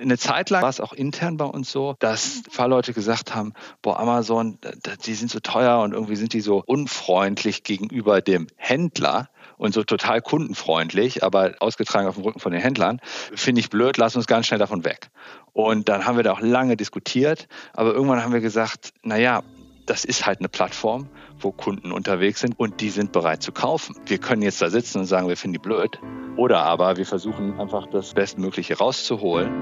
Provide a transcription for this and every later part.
eine Zeit lang war es auch intern bei uns so, dass Fahrleute gesagt haben, boah, Amazon, die sind so teuer und irgendwie sind die so unfreundlich gegenüber dem Händler und so total kundenfreundlich, aber ausgetragen auf dem Rücken von den Händlern, finde ich blöd, lass uns ganz schnell davon weg. Und dann haben wir da auch lange diskutiert, aber irgendwann haben wir gesagt, naja, das ist halt eine Plattform, wo Kunden unterwegs sind und die sind bereit zu kaufen. Wir können jetzt da sitzen und sagen, wir finden die blöd. Oder aber wir versuchen einfach das Bestmögliche rauszuholen.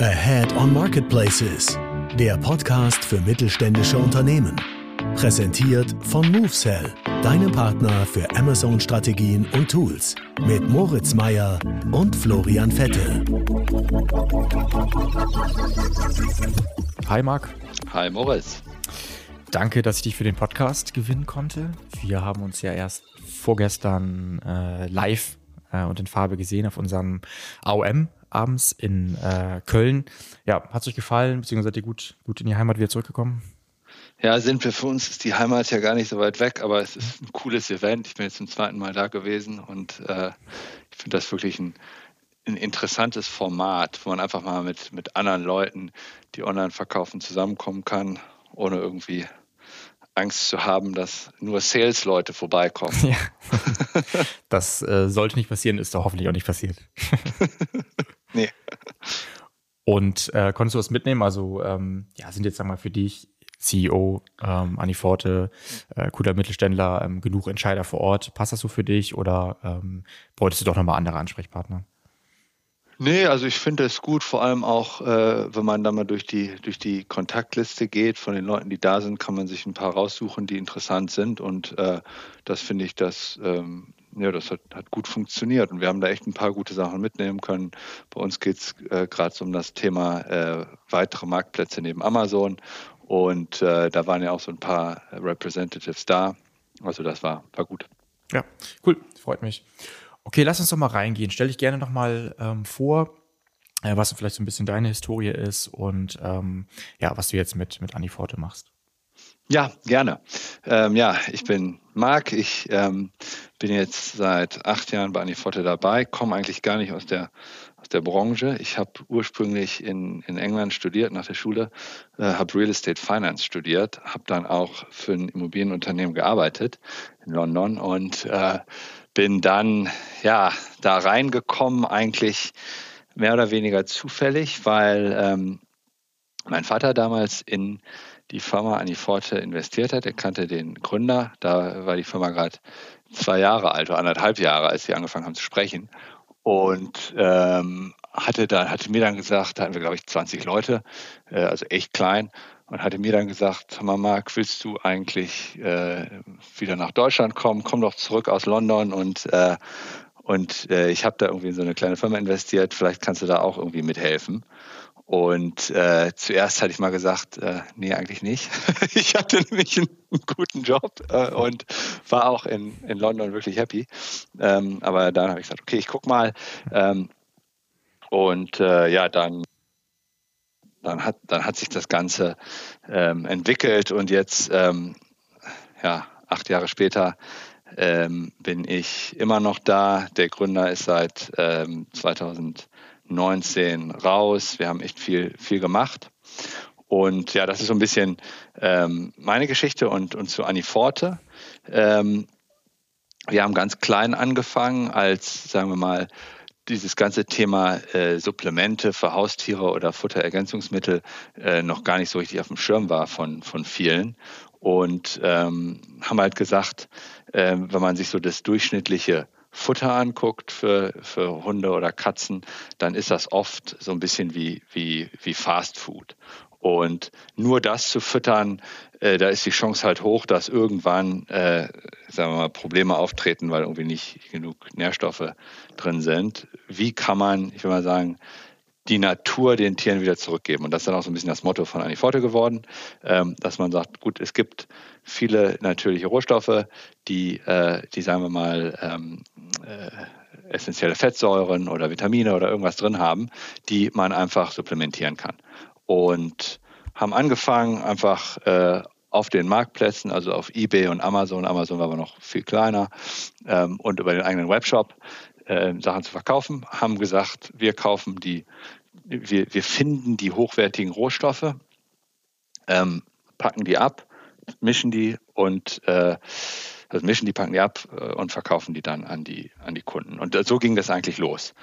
Ahead on Marketplaces, der Podcast für mittelständische Unternehmen. Präsentiert von MoveSell, deinem Partner für Amazon-Strategien und Tools. Mit Moritz Meyer und Florian Vettel. Hi Marc. Hi Moritz. Danke, dass ich dich für den Podcast gewinnen konnte. Wir haben uns ja erst vorgestern äh, live äh, und in Farbe gesehen auf unserem AOM abends in äh, Köln. Ja, hat es euch gefallen, beziehungsweise seid ihr gut, gut in die Heimat wieder zurückgekommen? Ja, sind wir. Für uns ist die Heimat ja gar nicht so weit weg, aber es ist ein cooles Event. Ich bin jetzt zum zweiten Mal da gewesen und äh, ich finde das wirklich ein, ein interessantes Format, wo man einfach mal mit, mit anderen Leuten, die online verkaufen, zusammenkommen kann, ohne irgendwie Angst zu haben, dass nur Sales-Leute vorbeikommen. Ja. Das äh, sollte nicht passieren, ist doch hoffentlich auch nicht passiert. nee. Und äh, konntest du was mitnehmen? Also, ähm, ja, sind jetzt, sag mal, für dich CEO, ähm, Anni Forte, äh, cooler Mittelständler, ähm, genug Entscheider vor Ort. Passt das so für dich oder ähm, bräuchtest du doch nochmal andere Ansprechpartner? Nee, also ich finde es gut, vor allem auch, äh, wenn man da mal durch die, durch die Kontaktliste geht von den Leuten, die da sind, kann man sich ein paar raussuchen, die interessant sind. Und äh, das finde ich, das, ähm, ja, das hat, hat gut funktioniert. Und wir haben da echt ein paar gute Sachen mitnehmen können. Bei uns geht es äh, gerade um das Thema äh, weitere Marktplätze neben Amazon. Und äh, da waren ja auch so ein paar Representatives da. Also das war, war gut. Ja, cool, freut mich. Okay, lass uns doch mal reingehen. Stell dich gerne noch mal ähm, vor, äh, was vielleicht so ein bisschen deine Historie ist und ähm, ja, was du jetzt mit, mit Anni Forte machst. Ja, gerne. Ähm, ja, ich bin Marc. Ich ähm, bin jetzt seit acht Jahren bei Anni Forte dabei, komme eigentlich gar nicht aus der, der Branche. Ich habe ursprünglich in, in England studiert nach der Schule, äh, habe Real Estate Finance studiert, habe dann auch für ein Immobilienunternehmen gearbeitet in London und äh, bin dann ja da reingekommen eigentlich mehr oder weniger zufällig, weil ähm, mein Vater damals in die Firma Aniforte investiert hat. Er kannte den Gründer. Da war die Firma gerade zwei Jahre alt oder anderthalb Jahre, als sie angefangen haben zu sprechen. Und ähm, hatte, dann, hatte mir dann gesagt, da hatten wir, glaube ich, 20 Leute, äh, also echt klein und hatte mir dann gesagt, Mama, Marc, willst du eigentlich äh, wieder nach Deutschland kommen? Komm doch zurück aus London und äh, und äh, ich habe da irgendwie in so eine kleine Firma investiert. Vielleicht kannst du da auch irgendwie mithelfen. Und äh, zuerst hatte ich mal gesagt, äh, nee, eigentlich nicht. ich hatte nämlich einen, guten Job äh, und war auch in, in London wirklich happy. Ähm, aber dann habe ich gesagt, okay, ich guck mal. Ähm, und äh, ja, dann dann hat, dann hat sich das Ganze ähm, entwickelt und jetzt, ähm, ja, acht Jahre später ähm, bin ich immer noch da. Der Gründer ist seit ähm, 2019 raus. Wir haben echt viel, viel gemacht. Und ja, das ist so ein bisschen ähm, meine Geschichte und, und zu Anni Forte. Ähm, wir haben ganz klein angefangen als, sagen wir mal, dieses ganze Thema äh, Supplemente für Haustiere oder Futterergänzungsmittel äh, noch gar nicht so richtig auf dem Schirm war von, von vielen. Und ähm, haben halt gesagt, äh, wenn man sich so das durchschnittliche Futter anguckt für, für Hunde oder Katzen, dann ist das oft so ein bisschen wie, wie, wie Fast Food. Und nur das zu füttern, äh, da ist die Chance halt hoch, dass irgendwann, äh, sagen wir mal, Probleme auftreten, weil irgendwie nicht genug Nährstoffe drin sind. Wie kann man, ich will mal sagen, die Natur den Tieren wieder zurückgeben. Und das ist dann auch so ein bisschen das Motto von Aniforte geworden, ähm, dass man sagt, gut, es gibt viele natürliche Rohstoffe, die, äh, die sagen wir mal, ähm, äh, essentielle Fettsäuren oder Vitamine oder irgendwas drin haben, die man einfach supplementieren kann und haben angefangen, einfach äh, auf den Marktplätzen, also auf eBay und Amazon, Amazon war aber noch viel kleiner, ähm, und über den eigenen Webshop, äh, Sachen zu verkaufen, haben gesagt, wir kaufen die, wir, wir finden die hochwertigen Rohstoffe, ähm, packen die ab, mischen die und äh, also mischen die, packen die ab äh, und verkaufen die dann an die, an die Kunden. Und so ging das eigentlich los.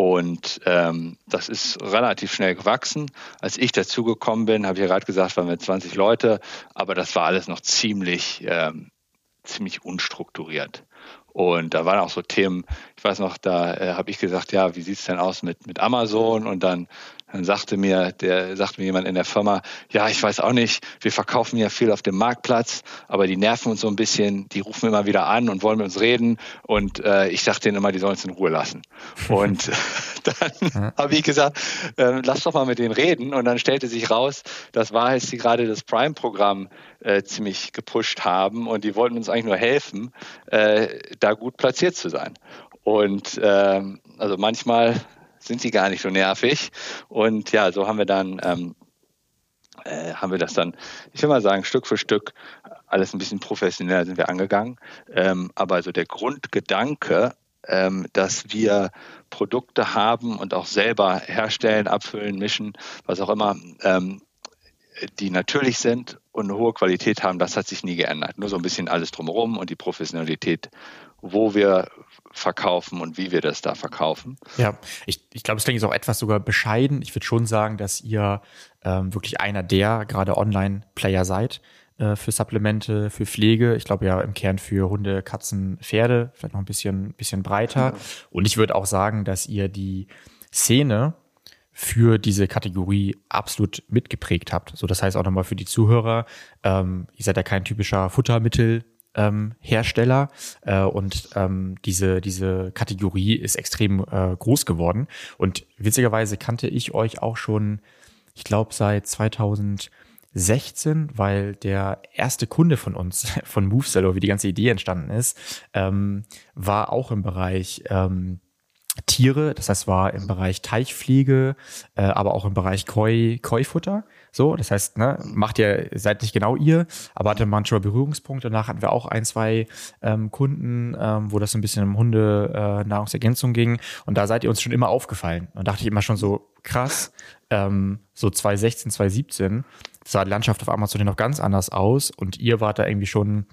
Und ähm, das ist relativ schnell gewachsen. Als ich dazugekommen bin, habe ich gerade gesagt, waren wir 20 Leute, aber das war alles noch ziemlich, ähm, ziemlich unstrukturiert. Und da waren auch so Themen, ich weiß noch, da äh, habe ich gesagt, ja, wie sieht es denn aus mit, mit Amazon? Und dann dann sagte mir, der sagte mir jemand in der Firma, ja, ich weiß auch nicht, wir verkaufen ja viel auf dem Marktplatz, aber die nerven uns so ein bisschen, die rufen immer wieder an und wollen mit uns reden. Und äh, ich sage denen immer, die sollen uns in Ruhe lassen. Und dann habe ich gesagt, äh, lass doch mal mit denen reden. Und dann stellte sich raus, das war, als sie gerade das Prime-Programm äh, ziemlich gepusht haben und die wollten uns eigentlich nur helfen, äh, da gut platziert zu sein. Und ähm, also manchmal sind sie gar nicht so nervig. Und ja, so haben wir dann, ähm, äh, haben wir das dann, ich will mal sagen, Stück für Stück alles ein bisschen professioneller sind wir angegangen. Ähm, aber also der Grundgedanke, ähm, dass wir Produkte haben und auch selber herstellen, abfüllen, mischen, was auch immer, ähm, die natürlich sind und eine hohe Qualität haben, das hat sich nie geändert. Nur so ein bisschen alles drumherum und die Professionalität, wo wir verkaufen und wie wir das da verkaufen. Ja, ich, ich glaube, es klingt jetzt auch etwas sogar bescheiden. Ich würde schon sagen, dass ihr ähm, wirklich einer der gerade Online-Player seid äh, für Supplemente, für Pflege. Ich glaube ja im Kern für Hunde, Katzen, Pferde, vielleicht noch ein bisschen, bisschen breiter. Ja. Und ich würde auch sagen, dass ihr die Szene für diese Kategorie absolut mitgeprägt habt. So, das heißt auch nochmal für die Zuhörer, ähm, ihr seid ja kein typischer Futtermittel ähm, Hersteller äh, und ähm, diese, diese Kategorie ist extrem äh, groß geworden. Und witzigerweise kannte ich euch auch schon, ich glaube, seit 2016, weil der erste Kunde von uns, von MoveSeller, wie die ganze Idee entstanden ist, ähm, war auch im Bereich ähm, Tiere, das heißt, war im Bereich Teichpflege, äh, aber auch im Bereich Koi, Koi-Futter. So, das heißt, ne, macht ihr, seid nicht genau ihr, aber hatte manchmal Berührungspunkte. Danach hatten wir auch ein, zwei ähm, Kunden, ähm, wo das ein bisschen um Hunde äh, ging. Und da seid ihr uns schon immer aufgefallen. Und dachte ich immer schon so, krass, ähm, so 2016, 2017 sah die Landschaft auf Amazon noch ganz anders aus und ihr wart da irgendwie schon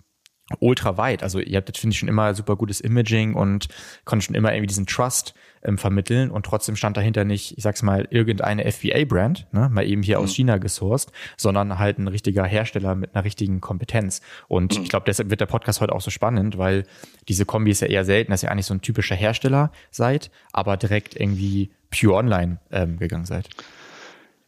ultra weit. Also ihr habt, finde ich, schon immer super gutes Imaging und konntet schon immer irgendwie diesen Trust ähm, vermitteln und trotzdem stand dahinter nicht, ich sag's mal, irgendeine FBA-Brand, ne, mal eben hier mhm. aus China gesourced, sondern halt ein richtiger Hersteller mit einer richtigen Kompetenz. Und mhm. ich glaube, deshalb wird der Podcast heute auch so spannend, weil diese Kombi ist ja eher selten, dass ihr eigentlich so ein typischer Hersteller seid, aber direkt irgendwie pure online ähm, gegangen seid.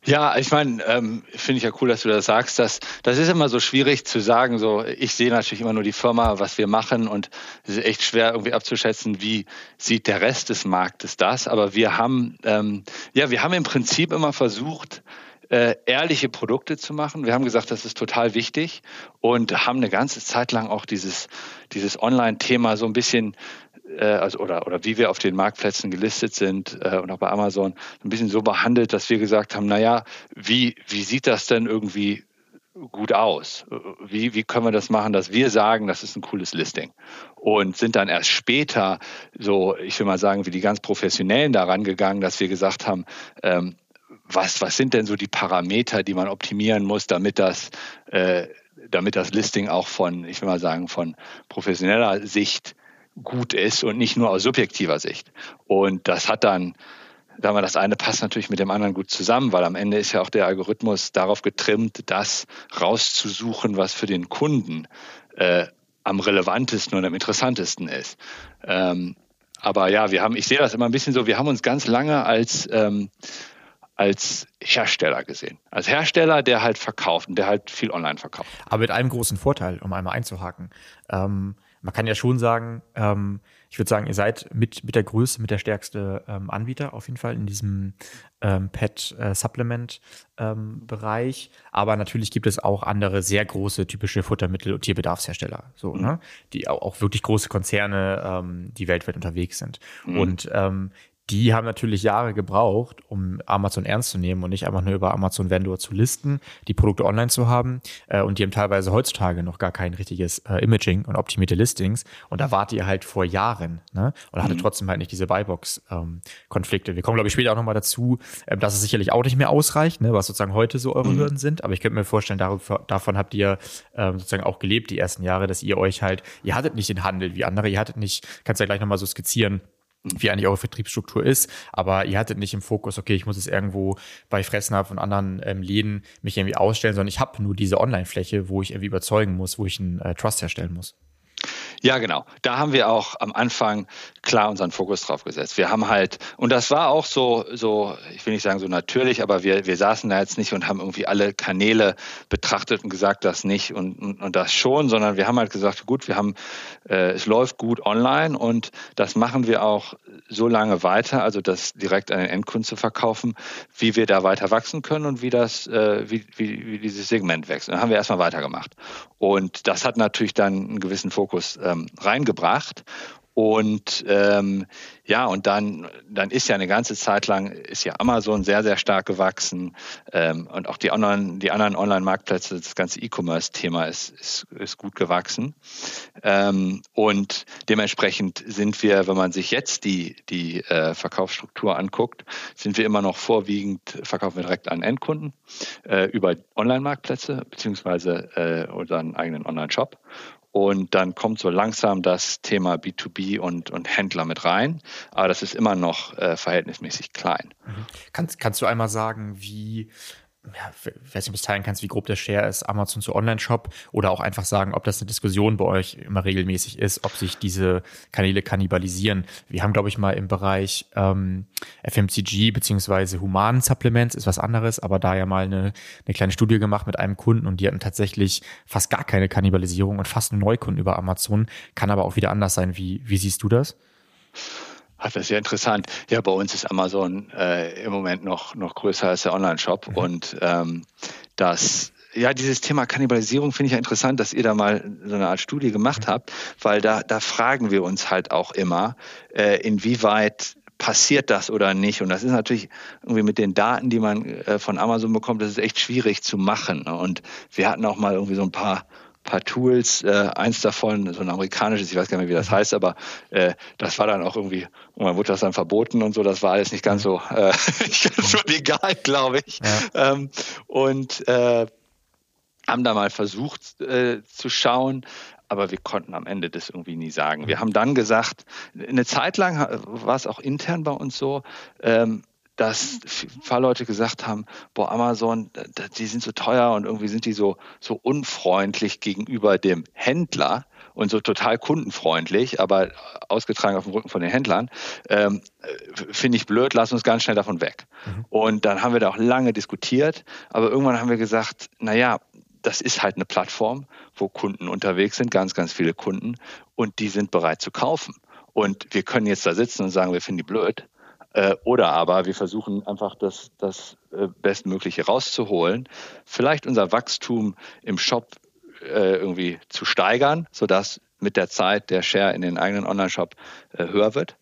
Ja, ich meine, ähm, finde ich ja cool, dass du das sagst. Dass, das ist immer so schwierig zu sagen. So, ich sehe natürlich immer nur die Firma, was wir machen, und es ist echt schwer irgendwie abzuschätzen, wie sieht der Rest des Marktes das. Aber wir haben, ähm, ja, wir haben im Prinzip immer versucht, äh, ehrliche Produkte zu machen. Wir haben gesagt, das ist total wichtig und haben eine ganze Zeit lang auch dieses, dieses Online-Thema so ein bisschen äh, also oder, oder wie wir auf den Marktplätzen gelistet sind äh, und auch bei Amazon ein bisschen so behandelt, dass wir gesagt haben, naja, wie, wie sieht das denn irgendwie gut aus? Wie, wie können wir das machen, dass wir sagen, das ist ein cooles Listing? Und sind dann erst später so, ich will mal sagen, wie die ganz Professionellen daran gegangen, dass wir gesagt haben, ähm, was, was sind denn so die Parameter, die man optimieren muss, damit das, äh, damit das Listing auch von, ich will mal sagen, von professioneller Sicht gut ist und nicht nur aus subjektiver Sicht. Und das hat dann, sagen wir, das eine passt natürlich mit dem anderen gut zusammen, weil am Ende ist ja auch der Algorithmus darauf getrimmt, das rauszusuchen, was für den Kunden äh, am relevantesten und am interessantesten ist. Ähm, aber ja, wir haben, ich sehe das immer ein bisschen so, wir haben uns ganz lange als ähm, als Hersteller gesehen. Als Hersteller, der halt verkauft und der halt viel online verkauft. Aber mit einem großen Vorteil, um einmal einzuhaken. Ähm, man kann ja schon sagen, ähm, ich würde sagen, ihr seid mit, mit der größte, mit der stärkste ähm, Anbieter auf jeden Fall in diesem ähm, Pet-Supplement-Bereich. Äh, Aber natürlich gibt es auch andere sehr große typische Futtermittel- und Tierbedarfshersteller, so, mhm. ne? die auch, auch, wirklich große Konzerne, ähm, die weltweit unterwegs sind. Mhm. Und ähm, die haben natürlich Jahre gebraucht, um Amazon ernst zu nehmen und nicht einfach nur über Amazon Vendor zu listen, die Produkte online zu haben. Äh, und die haben teilweise heutzutage noch gar kein richtiges äh, Imaging und optimierte Listings. Und da wart ihr halt vor Jahren ne? und hatte mhm. trotzdem halt nicht diese Buybox-Konflikte. Ähm, Wir kommen, glaube ich, später auch nochmal dazu, äh, dass es sicherlich auch nicht mehr ausreicht, ne? was sozusagen heute so eure mhm. Hürden sind. Aber ich könnte mir vorstellen, darauf, davon habt ihr ähm, sozusagen auch gelebt die ersten Jahre, dass ihr euch halt, ihr hattet nicht den Handel wie andere, ihr hattet nicht, kannst du ja gleich nochmal so skizzieren, wie eigentlich eure Vertriebsstruktur ist, aber ihr hattet nicht im Fokus, okay, ich muss es irgendwo bei Fressnapf und anderen ähm, Läden mich irgendwie ausstellen, sondern ich habe nur diese Online-Fläche, wo ich irgendwie überzeugen muss, wo ich einen äh, Trust herstellen muss. Ja, genau. Da haben wir auch am Anfang klar unseren Fokus drauf gesetzt. Wir haben halt, und das war auch so, so, ich will nicht sagen so natürlich, aber wir, wir saßen da jetzt nicht und haben irgendwie alle Kanäle betrachtet und gesagt, das nicht und, und, und das schon, sondern wir haben halt gesagt, gut, wir haben, äh, es läuft gut online und das machen wir auch so lange weiter, also das direkt an den Endkunden zu verkaufen, wie wir da weiter wachsen können und wie das, äh, wie, wie, wie dieses Segment wächst. Dann haben wir erstmal weitergemacht. Und das hat natürlich dann einen gewissen Fokus ähm, reingebracht. Und ähm, ja, und dann, dann ist ja eine ganze Zeit lang ist ja Amazon sehr, sehr stark gewachsen ähm, und auch die anderen, die anderen Online-Marktplätze, das ganze E-Commerce-Thema ist, ist, ist gut gewachsen. Ähm, und dementsprechend sind wir, wenn man sich jetzt die, die äh, Verkaufsstruktur anguckt, sind wir immer noch vorwiegend, verkaufen wir direkt an Endkunden äh, über Online-Marktplätze beziehungsweise äh, unseren eigenen Online-Shop. Und dann kommt so langsam das Thema B2B und, und Händler mit rein. Aber das ist immer noch äh, verhältnismäßig klein. Mhm. Kannst, kannst du einmal sagen, wie, ja, weiß nicht, ob du teilen kannst, wie grob der Share ist, Amazon zu Online-Shop oder auch einfach sagen, ob das eine Diskussion bei euch immer regelmäßig ist, ob sich diese Kanäle kannibalisieren. Wir haben, glaube ich, mal im Bereich ähm, FMCG beziehungsweise humanen Supplements ist was anderes, aber da ja mal eine, eine kleine Studie gemacht mit einem Kunden und die hatten tatsächlich fast gar keine Kannibalisierung und fast einen Neukunden über Amazon. Kann aber auch wieder anders sein. Wie, wie siehst du das? Ach, das ist sehr interessant. Ja, bei uns ist Amazon äh, im Moment noch, noch größer als der Online-Shop. Mhm. Und ähm, das, ja, dieses Thema Kannibalisierung finde ich ja interessant, dass ihr da mal so eine Art Studie gemacht mhm. habt, weil da, da fragen wir uns halt auch immer, äh, inwieweit passiert das oder nicht? Und das ist natürlich irgendwie mit den Daten, die man äh, von Amazon bekommt, das ist echt schwierig zu machen. Und wir hatten auch mal irgendwie so ein paar paar Tools. Äh, eins davon, so ein amerikanisches, ich weiß gar nicht mehr, wie das heißt, aber äh, das war dann auch irgendwie, und man wurde das dann verboten und so, das war alles nicht ganz so, äh, nicht ganz so legal, glaube ich. Ja. Ähm, und äh, haben da mal versucht äh, zu schauen, aber wir konnten am Ende das irgendwie nie sagen. Wir haben dann gesagt, eine Zeit lang war es auch intern bei uns so, ähm, dass ein paar Leute gesagt haben, boah, Amazon, die sind so teuer und irgendwie sind die so, so unfreundlich gegenüber dem Händler und so total kundenfreundlich, aber ausgetragen auf dem Rücken von den Händlern, ähm, finde ich blöd, lass uns ganz schnell davon weg. Mhm. Und dann haben wir da auch lange diskutiert, aber irgendwann haben wir gesagt, naja, das ist halt eine Plattform, wo Kunden unterwegs sind, ganz, ganz viele Kunden, und die sind bereit zu kaufen. Und wir können jetzt da sitzen und sagen, wir finden die blöd. Äh, oder aber wir versuchen einfach das, das äh, Bestmögliche rauszuholen, vielleicht unser Wachstum im Shop äh, irgendwie zu steigern, sodass mit der Zeit der Share in den eigenen Online-Shop äh, höher wird.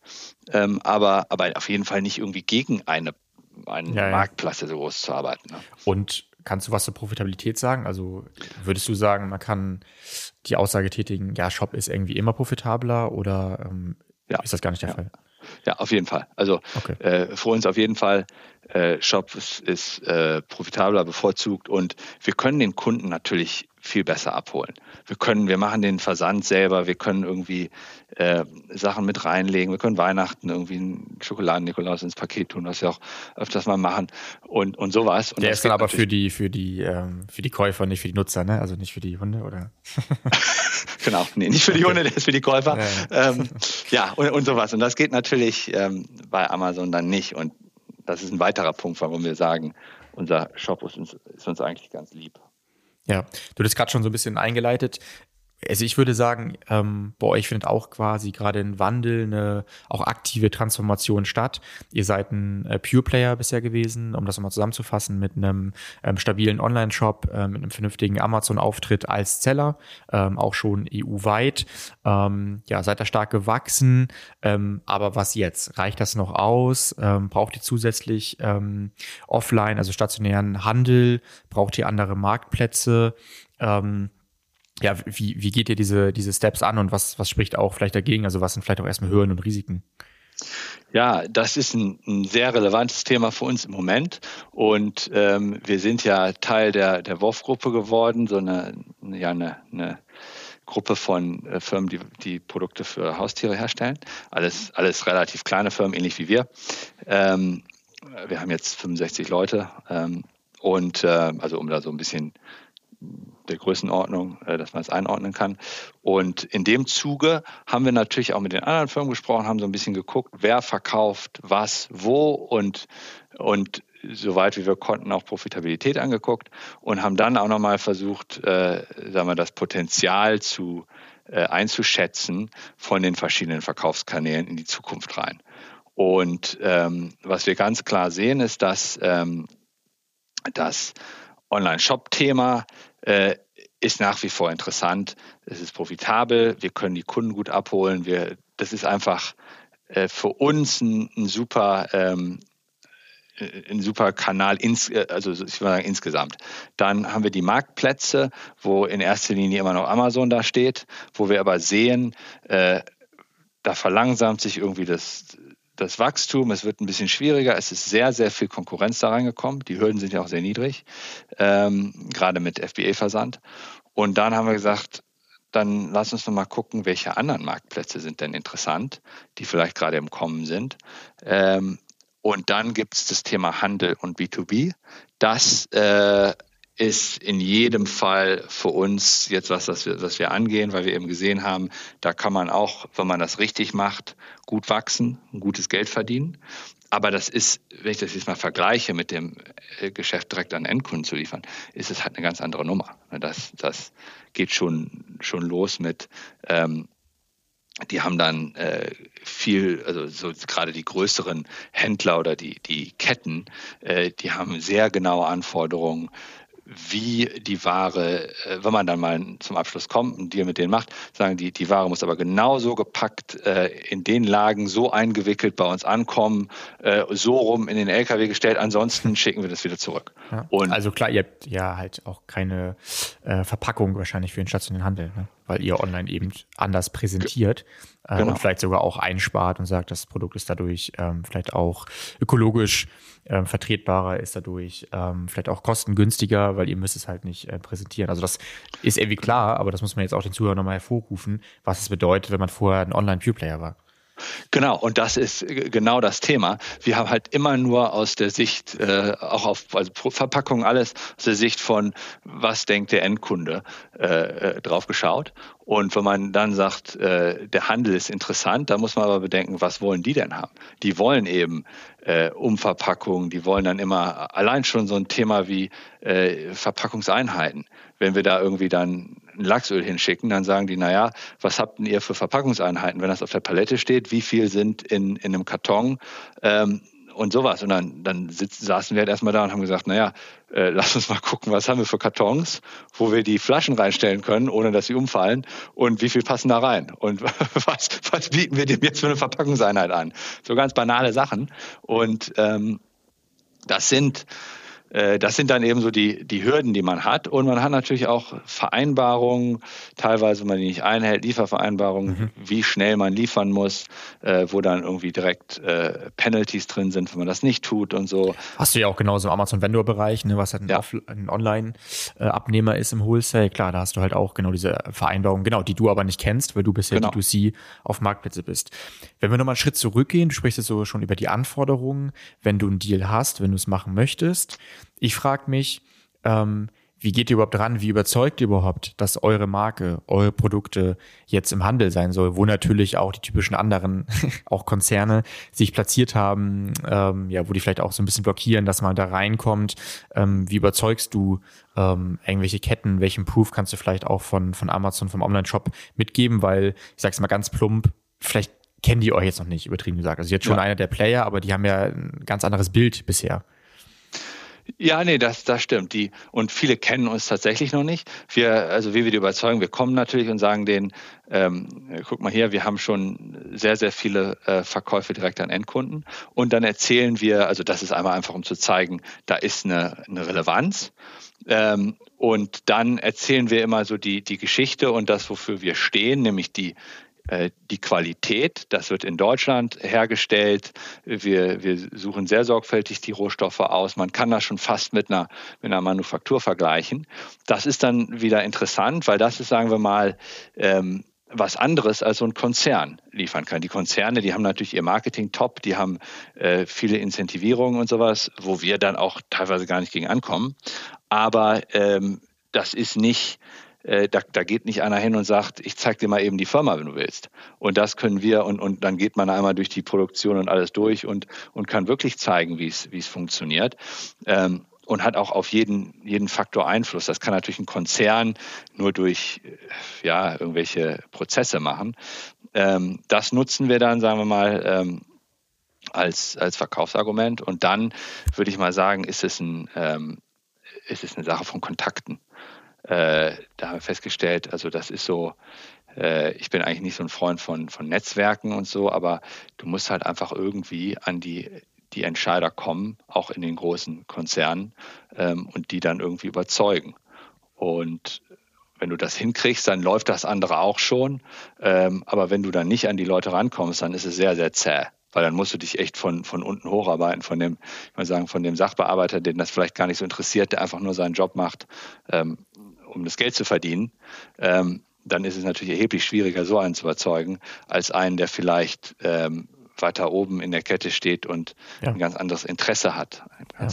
Ähm, aber, aber auf jeden Fall nicht irgendwie gegen eine, einen ja, ja. Marktplatz so groß zu arbeiten. Ne? Und kannst du was zur Profitabilität sagen? Also würdest du sagen, man kann die Aussage tätigen, ja, Shop ist irgendwie immer profitabler oder ähm, ja. ist das gar nicht der Fall? Ja, auf jeden Fall. Also okay. äh, für uns auf jeden Fall, äh, Shop ist, ist äh, profitabler bevorzugt und wir können den Kunden natürlich viel besser abholen. Wir können, wir machen den Versand selber, wir können irgendwie äh, Sachen mit reinlegen, wir können Weihnachten irgendwie einen Schokoladen-Nikolaus ins Paket tun, was wir auch öfters mal machen und, und sowas. Und Der ist dann aber für die, für die, ähm, für die Käufer, nicht für die Nutzer, ne? Also nicht für die Hunde, oder? genau, nee, nicht für die Hunde, der ist für die Käufer. Ja, ähm, ja und, und sowas. Und das geht natürlich ähm, bei Amazon dann nicht. Und das ist ein weiterer Punkt, warum wir sagen, unser Shop ist uns, ist uns eigentlich ganz lieb. Ja, du hast gerade schon so ein bisschen eingeleitet. Also ich würde sagen, ähm, bei euch findet auch quasi gerade ein Wandel, eine auch aktive Transformation statt. Ihr seid ein äh, Pure Player bisher gewesen, um das nochmal zusammenzufassen, mit einem ähm, stabilen Online-Shop, äh, mit einem vernünftigen Amazon-Auftritt als Seller, ähm, auch schon EU-weit. Ähm, ja, seid da stark gewachsen. Ähm, aber was jetzt? Reicht das noch aus? Ähm, braucht ihr zusätzlich ähm, offline, also stationären Handel? Braucht ihr andere Marktplätze? Ähm, ja, wie, wie geht ihr diese, diese Steps an und was, was spricht auch vielleicht dagegen? Also was sind vielleicht auch erstmal Hürden und Risiken? Ja, das ist ein, ein, sehr relevantes Thema für uns im Moment. Und ähm, wir sind ja Teil der, der WOF-Gruppe geworden, so eine, ja, eine, eine Gruppe von äh, Firmen, die, die Produkte für Haustiere herstellen. Alles, alles relativ kleine Firmen, ähnlich wie wir. Ähm, wir haben jetzt 65 Leute. Ähm, und äh, also um da so ein bisschen der Größenordnung, äh, dass man es einordnen kann. Und in dem Zuge haben wir natürlich auch mit den anderen Firmen gesprochen, haben so ein bisschen geguckt, wer verkauft was wo und, und soweit wie wir konnten auch Profitabilität angeguckt und haben dann auch nochmal versucht, äh, sagen wir, das Potenzial zu äh, einzuschätzen von den verschiedenen Verkaufskanälen in die Zukunft rein. Und ähm, was wir ganz klar sehen, ist, dass ähm, das Online-Shop-Thema äh, ist nach wie vor interessant. Es ist profitabel. Wir können die Kunden gut abholen. Wir, das ist einfach äh, für uns ein, ein super ähm, äh, ein super Kanal, ins, äh, also ich würde sagen insgesamt. Dann haben wir die Marktplätze, wo in erster Linie immer noch Amazon da steht, wo wir aber sehen, äh, da verlangsamt sich irgendwie das, das Wachstum, es wird ein bisschen schwieriger, es ist sehr, sehr viel Konkurrenz da reingekommen. Die Hürden sind ja auch sehr niedrig, ähm, gerade mit FBA-Versand. Und dann haben wir gesagt, dann lass uns noch mal gucken, welche anderen Marktplätze sind denn interessant, die vielleicht gerade im Kommen sind. Ähm, und dann gibt es das Thema Handel und B2B. Das äh, ist in jedem Fall für uns jetzt was, was wir, was wir angehen, weil wir eben gesehen haben, da kann man auch, wenn man das richtig macht, gut wachsen, ein gutes Geld verdienen. Aber das ist, wenn ich das jetzt mal vergleiche mit dem äh, Geschäft direkt an Endkunden zu liefern, ist es halt eine ganz andere Nummer. Das, das geht schon, schon los mit, ähm, die haben dann äh, viel, also so gerade die größeren Händler oder die, die Ketten, äh, die haben sehr genaue Anforderungen wie die Ware, äh, wenn man dann mal zum Abschluss kommt und Deal mit denen macht, sagen die, die Ware muss aber genauso gepackt, äh, in den Lagen so eingewickelt bei uns ankommen, äh, so rum in den LKW gestellt, ansonsten schicken wir das wieder zurück. Ja. Und also klar, ihr habt ja halt auch keine Verpackung wahrscheinlich für den stationären Handel, ne? Weil ihr online eben anders präsentiert äh, genau. und vielleicht sogar auch einspart und sagt, das Produkt ist dadurch ähm, vielleicht auch ökologisch ähm, vertretbarer, ist dadurch ähm, vielleicht auch kostengünstiger, weil ihr müsst es halt nicht äh, präsentieren. Also das ist irgendwie klar, aber das muss man jetzt auch den Zuhörern nochmal hervorrufen, was es bedeutet, wenn man vorher ein Online-Pure-Player war. Genau, und das ist genau das Thema. Wir haben halt immer nur aus der Sicht, äh, auch auf also Verpackung alles, aus der Sicht von, was denkt der Endkunde, äh, äh, drauf geschaut. Und wenn man dann sagt, äh, der Handel ist interessant, da muss man aber bedenken, was wollen die denn haben? Die wollen eben äh, Umverpackungen, die wollen dann immer allein schon so ein Thema wie äh, Verpackungseinheiten. Wenn wir da irgendwie dann ein Lachsöl hinschicken, dann sagen die, naja, was habt ihr für Verpackungseinheiten, wenn das auf der Palette steht? Wie viel sind in, in einem Karton? Ähm, und sowas. Und dann, dann sitzen, saßen wir halt erstmal da und haben gesagt, naja, äh, lass uns mal gucken, was haben wir für Kartons, wo wir die Flaschen reinstellen können, ohne dass sie umfallen und wie viel passen da rein und was, was bieten wir dem jetzt für eine Verpackungseinheit an. So ganz banale Sachen. Und ähm, das sind das sind dann eben so die, die Hürden, die man hat. Und man hat natürlich auch Vereinbarungen, teilweise man die nicht einhält, Liefervereinbarungen, mhm. wie schnell man liefern muss, äh, wo dann irgendwie direkt äh, Penalties drin sind, wenn man das nicht tut und so. Hast du ja auch genauso im Amazon-Vendor-Bereich, ne, was halt ein, ja. ein Online-Abnehmer ist im Wholesale. Klar, da hast du halt auch genau diese Vereinbarungen, genau, die du aber nicht kennst, weil du bisher genau. D2C auf Marktplätze bist. Wenn wir nochmal einen Schritt zurückgehen, du sprichst jetzt so schon über die Anforderungen, wenn du einen Deal hast, wenn du es machen möchtest. Ich frage mich, ähm, wie geht ihr überhaupt ran? Wie überzeugt ihr überhaupt, dass eure Marke, eure Produkte jetzt im Handel sein soll, wo natürlich auch die typischen anderen, auch Konzerne, sich platziert haben, ähm, ja, wo die vielleicht auch so ein bisschen blockieren, dass man da reinkommt. Ähm, wie überzeugst du ähm, irgendwelche Ketten? Welchen Proof kannst du vielleicht auch von, von Amazon, vom Online-Shop mitgeben? Weil, ich sag's mal ganz plump, vielleicht kennen die euch jetzt noch nicht, übertrieben gesagt. Also jetzt schon ja. einer der Player, aber die haben ja ein ganz anderes Bild bisher. Ja, nee, das, das stimmt. Die, und viele kennen uns tatsächlich noch nicht. Wir, also wie wir die überzeugen, wir kommen natürlich und sagen denen, ähm, guck mal hier, wir haben schon sehr, sehr viele äh, Verkäufe direkt an Endkunden. Und dann erzählen wir, also das ist einmal einfach, um zu zeigen, da ist eine, eine Relevanz. Ähm, und dann erzählen wir immer so die, die Geschichte und das, wofür wir stehen, nämlich die, die Qualität, das wird in Deutschland hergestellt. Wir, wir suchen sehr sorgfältig die Rohstoffe aus. Man kann das schon fast mit einer, mit einer Manufaktur vergleichen. Das ist dann wieder interessant, weil das ist, sagen wir mal, ähm, was anderes als so ein Konzern liefern kann. Die Konzerne, die haben natürlich ihr Marketing top, die haben äh, viele Incentivierungen und sowas, wo wir dann auch teilweise gar nicht gegen ankommen. Aber ähm, das ist nicht äh, da, da geht nicht einer hin und sagt, ich zeig dir mal eben die Firma, wenn du willst. Und das können wir und, und dann geht man einmal durch die Produktion und alles durch und, und kann wirklich zeigen, wie es, funktioniert. Ähm, und hat auch auf jeden, jeden Faktor Einfluss. Das kann natürlich ein Konzern nur durch ja, irgendwelche Prozesse machen. Ähm, das nutzen wir dann, sagen wir mal, ähm, als, als Verkaufsargument. Und dann würde ich mal sagen, ist es, ein, ähm, ist es eine Sache von Kontakten äh, da haben wir festgestellt, also das ist so, äh, ich bin eigentlich nicht so ein Freund von, von Netzwerken und so, aber du musst halt einfach irgendwie an die, die Entscheider kommen, auch in den großen Konzernen, ähm, und die dann irgendwie überzeugen. Und wenn du das hinkriegst, dann läuft das andere auch schon. Ähm, aber wenn du dann nicht an die Leute rankommst, dann ist es sehr, sehr zäh. Weil dann musst du dich echt von, von unten hocharbeiten, von dem, ich sagen, von dem Sachbearbeiter, den das vielleicht gar nicht so interessiert, der einfach nur seinen Job macht, ähm, um das Geld zu verdienen, ähm, dann ist es natürlich erheblich schwieriger, so einen zu überzeugen, als einen, der vielleicht ähm, weiter oben in der Kette steht und ja. ein ganz anderes Interesse hat. Ja.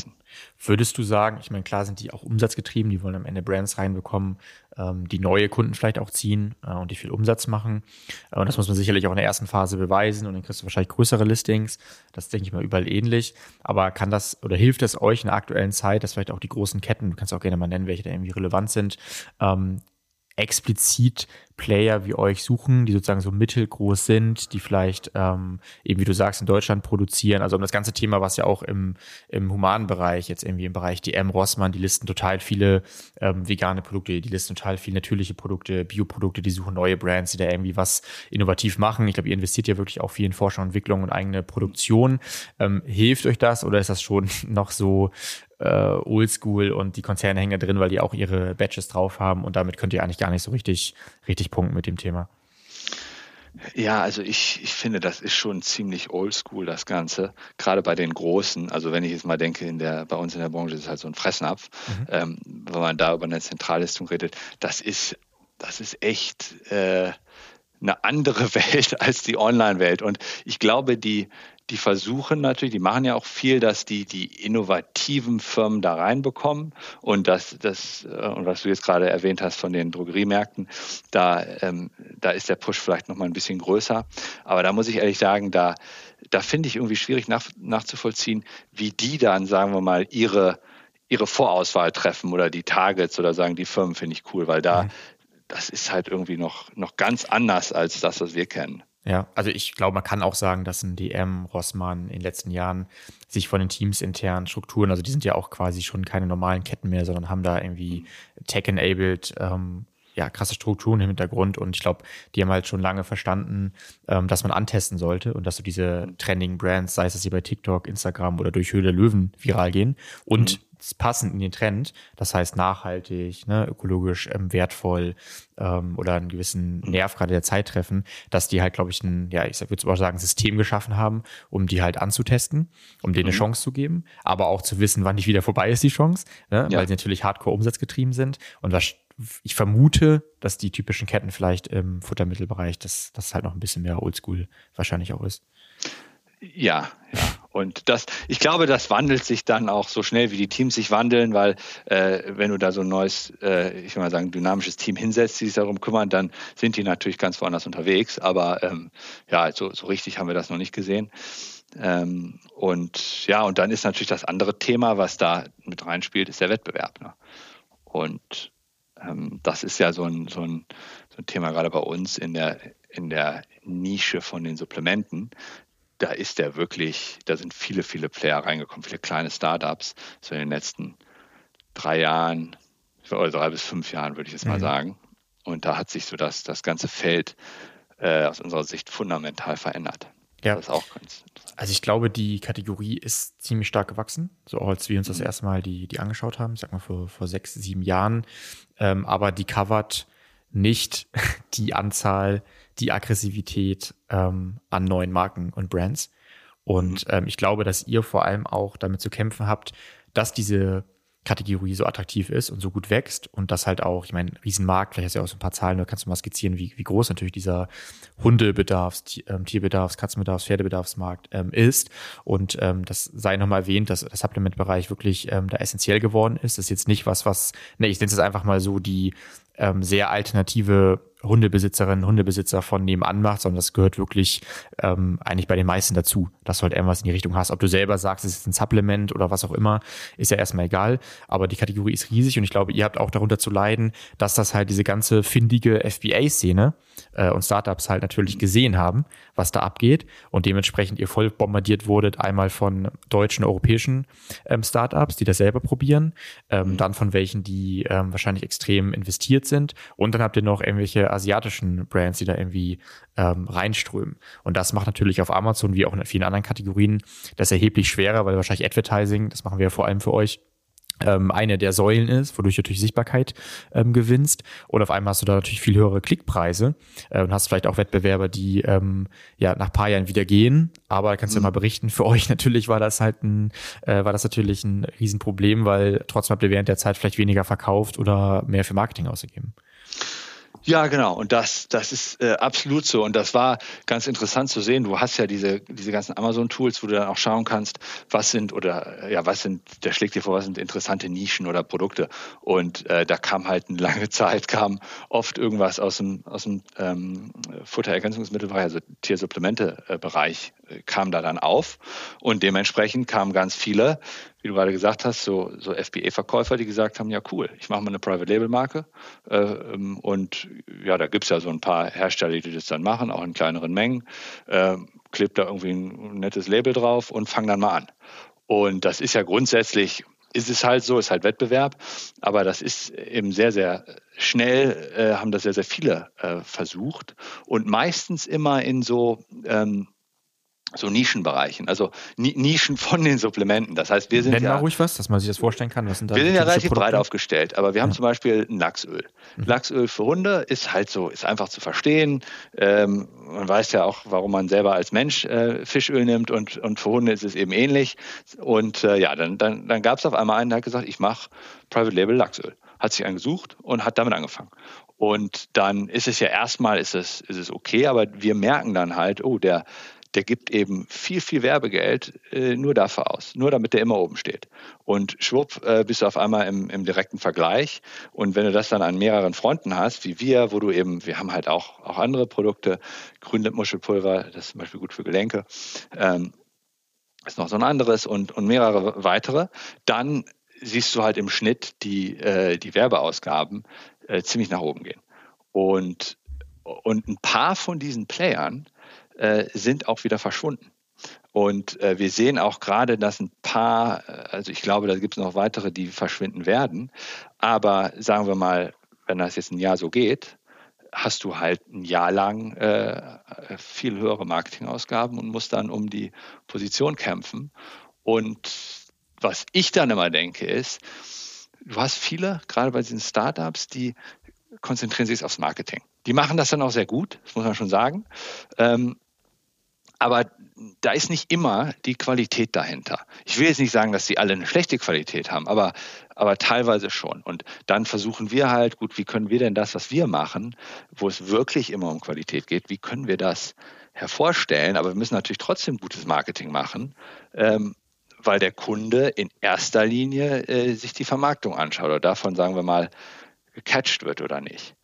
Würdest du sagen, ich meine, klar sind die auch umsatzgetrieben, die wollen am Ende Brands reinbekommen, ähm, die neue Kunden vielleicht auch ziehen äh, und die viel Umsatz machen. Äh, und das muss man sicherlich auch in der ersten Phase beweisen und dann kriegst du wahrscheinlich größere Listings. Das denke ich mal überall ähnlich. Aber kann das oder hilft es euch in der aktuellen Zeit, dass vielleicht auch die großen Ketten, du kannst auch gerne mal nennen, welche da irgendwie relevant sind, ähm, explizit Player wie euch suchen, die sozusagen so mittelgroß sind, die vielleicht ähm, eben, wie du sagst, in Deutschland produzieren. Also um das ganze Thema, was ja auch im, im humanen Bereich, jetzt irgendwie im Bereich DM Rossmann, die listen total viele ähm, vegane Produkte, die listen total viele natürliche Produkte, Bioprodukte, die suchen neue Brands, die da irgendwie was innovativ machen. Ich glaube, ihr investiert ja wirklich auch viel in Forschung und Entwicklung und eigene Produktion. Ähm, hilft euch das oder ist das schon noch so äh, oldschool und die Konzerne hängen da drin, weil die auch ihre Badges drauf haben und damit könnt ihr eigentlich gar nicht so richtig, richtig punkten mit dem Thema. Ja, also ich, ich finde, das ist schon ziemlich oldschool, das Ganze. Gerade bei den Großen. Also wenn ich jetzt mal denke, in der, bei uns in der Branche ist es halt so ein Fressnapf. Mhm. Ähm, wenn man da über eine Zentrallistung redet, das ist, das ist echt äh, eine andere Welt als die Online-Welt. Und ich glaube, die, die versuchen natürlich, die machen ja auch viel, dass die die innovativen Firmen da reinbekommen und das, das äh, und was du jetzt gerade erwähnt hast von den Drogeriemärkten, da, ähm, da ist der Push vielleicht noch mal ein bisschen größer. Aber da muss ich ehrlich sagen, da, da finde ich irgendwie schwierig nach, nachzuvollziehen, wie die dann, sagen wir mal, ihre ihre Vorauswahl treffen oder die Targets oder sagen, die Firmen finde ich cool, weil da, mhm. das ist halt irgendwie noch, noch ganz anders als das, was wir kennen. Ja, also ich glaube, man kann auch sagen, dass ein DM, Rossmann in den letzten Jahren sich von den Teams internen Strukturen, also die sind ja auch quasi schon keine normalen Ketten mehr, sondern haben da irgendwie tech-enabled ähm, ja, krasse Strukturen im Hintergrund. Und ich glaube, die haben halt schon lange verstanden, ähm, dass man antesten sollte und dass so diese Trending Brands, sei es, dass sie bei TikTok, Instagram oder durch Höhle Löwen viral gehen. Und mhm passend in den Trend, das heißt nachhaltig, ne, ökologisch ähm, wertvoll ähm, oder einen gewissen Nerv gerade der Zeit treffen, dass die halt, glaube ich, ein, ja, ich würde auch sagen, System geschaffen haben, um die halt anzutesten, um denen mhm. eine Chance zu geben, aber auch zu wissen, wann nicht wieder vorbei ist die Chance, ne, ja. weil sie natürlich hardcore umsatzgetrieben sind und was ich vermute, dass die typischen Ketten vielleicht im Futtermittelbereich, dass das halt noch ein bisschen mehr Oldschool wahrscheinlich auch ist. Ja, ja. Und das, ich glaube, das wandelt sich dann auch so schnell, wie die Teams sich wandeln, weil äh, wenn du da so ein neues, äh, ich will mal sagen, dynamisches Team hinsetzt, die sich darum kümmern, dann sind die natürlich ganz woanders unterwegs. Aber ähm, ja, so, so richtig haben wir das noch nicht gesehen. Ähm, und ja, und dann ist natürlich das andere Thema, was da mit reinspielt, ist der Wettbewerb. Ne? Und ähm, das ist ja so ein, so, ein, so ein Thema gerade bei uns in der, in der Nische von den Supplementen, da ist der wirklich, da sind viele, viele Player reingekommen, viele kleine Startups, so in den letzten drei Jahren, oder drei bis fünf Jahren, würde ich jetzt mal mhm. sagen. Und da hat sich so das, das ganze Feld äh, aus unserer Sicht fundamental verändert. Ja. Das ist auch ganz Also ich glaube, die Kategorie ist ziemlich stark gewachsen, so als wir uns das mhm. erste Mal die, die angeschaut haben, ich sag mal vor, vor sechs, sieben Jahren. Ähm, aber die covert nicht die Anzahl die Aggressivität ähm, an neuen Marken und Brands. Und mhm. ähm, ich glaube, dass ihr vor allem auch damit zu kämpfen habt, dass diese Kategorie so attraktiv ist und so gut wächst und das halt auch, ich meine, Riesenmarkt, vielleicht hast du ja auch so ein paar Zahlen, da kannst du mal skizzieren, wie, wie groß natürlich dieser Hundebedarfs, ähm, Tierbedarfs, Katzenbedarfs, Pferdebedarfsmarkt ähm, ist. Und ähm, das sei nochmal erwähnt, dass der Supplement-Bereich wirklich ähm, da essentiell geworden ist. Das ist jetzt nicht was, was, ne, ich nenne es einfach mal so die ähm, sehr alternative Hundebesitzerinnen, Hundebesitzer von nebenan macht, sondern das gehört wirklich ähm, eigentlich bei den meisten dazu, dass du halt irgendwas in die Richtung hast. Ob du selber sagst, es ist ein Supplement oder was auch immer, ist ja erstmal egal. Aber die Kategorie ist riesig und ich glaube, ihr habt auch darunter zu leiden, dass das halt diese ganze findige FBA-Szene äh, und Startups halt natürlich gesehen haben, was da abgeht und dementsprechend ihr voll bombardiert wurdet, einmal von deutschen, europäischen ähm, Startups, die das selber probieren, ähm, mhm. dann von welchen, die ähm, wahrscheinlich extrem investiert sind und dann habt ihr noch irgendwelche asiatischen Brands, die da irgendwie ähm, reinströmen. Und das macht natürlich auf Amazon wie auch in vielen anderen Kategorien das erheblich schwerer, weil wahrscheinlich Advertising, das machen wir ja vor allem für euch, ähm, eine der Säulen ist, wodurch du natürlich Sichtbarkeit ähm, gewinnst. Und auf einmal hast du da natürlich viel höhere Klickpreise äh, und hast vielleicht auch Wettbewerber, die ähm, ja nach paar Jahren wieder gehen. Aber kannst du mhm. ja mal berichten, für euch natürlich war das halt ein, äh, war das natürlich ein Riesenproblem, weil trotzdem habt ihr während der Zeit vielleicht weniger verkauft oder mehr für Marketing ausgegeben. Ja, genau. Und das, das ist äh, absolut so. Und das war ganz interessant zu sehen. Du hast ja diese, diese ganzen Amazon-Tools, wo du dann auch schauen kannst, was sind oder ja, was sind, der schlägt dir vor, was sind interessante Nischen oder Produkte. Und äh, da kam halt eine lange Zeit, kam oft irgendwas aus dem, aus dem ähm, Futterergänzungsmittelbereich, also Tiersupplemente-Bereich, äh, kam da dann auf. Und dementsprechend kamen ganz viele wie du gerade gesagt hast, so, so FBA-Verkäufer, die gesagt haben, ja cool, ich mache mal eine Private-Label-Marke. Äh, ähm, und ja, da gibt es ja so ein paar Hersteller, die das dann machen, auch in kleineren Mengen. Äh, klebt da irgendwie ein nettes Label drauf und fang dann mal an. Und das ist ja grundsätzlich, ist es halt so, ist halt Wettbewerb, aber das ist eben sehr, sehr schnell, äh, haben das sehr, sehr viele äh, versucht und meistens immer in so ähm, so Nischenbereichen, also Nischen von den Supplementen. Das heißt, wir sind Nennen ja mal ruhig was, dass man sich das vorstellen kann. Was sind da wir sind ja relativ Produkte? breit aufgestellt, aber wir haben ja. zum Beispiel ein Lachsöl. Mhm. Lachsöl für Hunde ist halt so, ist einfach zu verstehen. Ähm, man weiß ja auch, warum man selber als Mensch äh, Fischöl nimmt und, und für Hunde ist es eben ähnlich. Und äh, ja, dann, dann, dann gab es auf einmal einen, der hat gesagt, ich mache Private Label Lachsöl. Hat sich einen gesucht und hat damit angefangen. Und dann ist es ja erstmal ist es, ist es okay, aber wir merken dann halt, oh, der, der gibt eben viel, viel Werbegeld äh, nur dafür aus, nur damit der immer oben steht. Und schwupp äh, bist du auf einmal im, im direkten Vergleich. Und wenn du das dann an mehreren Fronten hast, wie wir, wo du eben, wir haben halt auch, auch andere Produkte, Grünlippmuschelpulver, das ist zum Beispiel gut für Gelenke, ähm, ist noch so ein anderes und, und mehrere weitere, dann siehst du halt im Schnitt die, äh, die Werbeausgaben äh, ziemlich nach oben gehen. Und, und ein paar von diesen Playern äh, sind auch wieder verschwunden. Und äh, wir sehen auch gerade, dass ein paar, äh, also ich glaube, da gibt es noch weitere, die verschwinden werden. Aber sagen wir mal, wenn das jetzt ein Jahr so geht, hast du halt ein Jahr lang äh, viel höhere Marketingausgaben und musst dann um die Position kämpfen. Und was ich dann immer denke, ist, du hast viele, gerade bei diesen Startups, die konzentrieren sich aufs Marketing. Die machen das dann auch sehr gut, das muss man schon sagen. Ähm, aber da ist nicht immer die Qualität dahinter. Ich will jetzt nicht sagen, dass sie alle eine schlechte Qualität haben, aber, aber teilweise schon. Und dann versuchen wir halt, gut, wie können wir denn das, was wir machen, wo es wirklich immer um Qualität geht, wie können wir das hervorstellen, aber wir müssen natürlich trotzdem gutes Marketing machen, ähm, weil der Kunde in erster Linie äh, sich die Vermarktung anschaut oder davon, sagen wir mal, gecatcht wird oder nicht.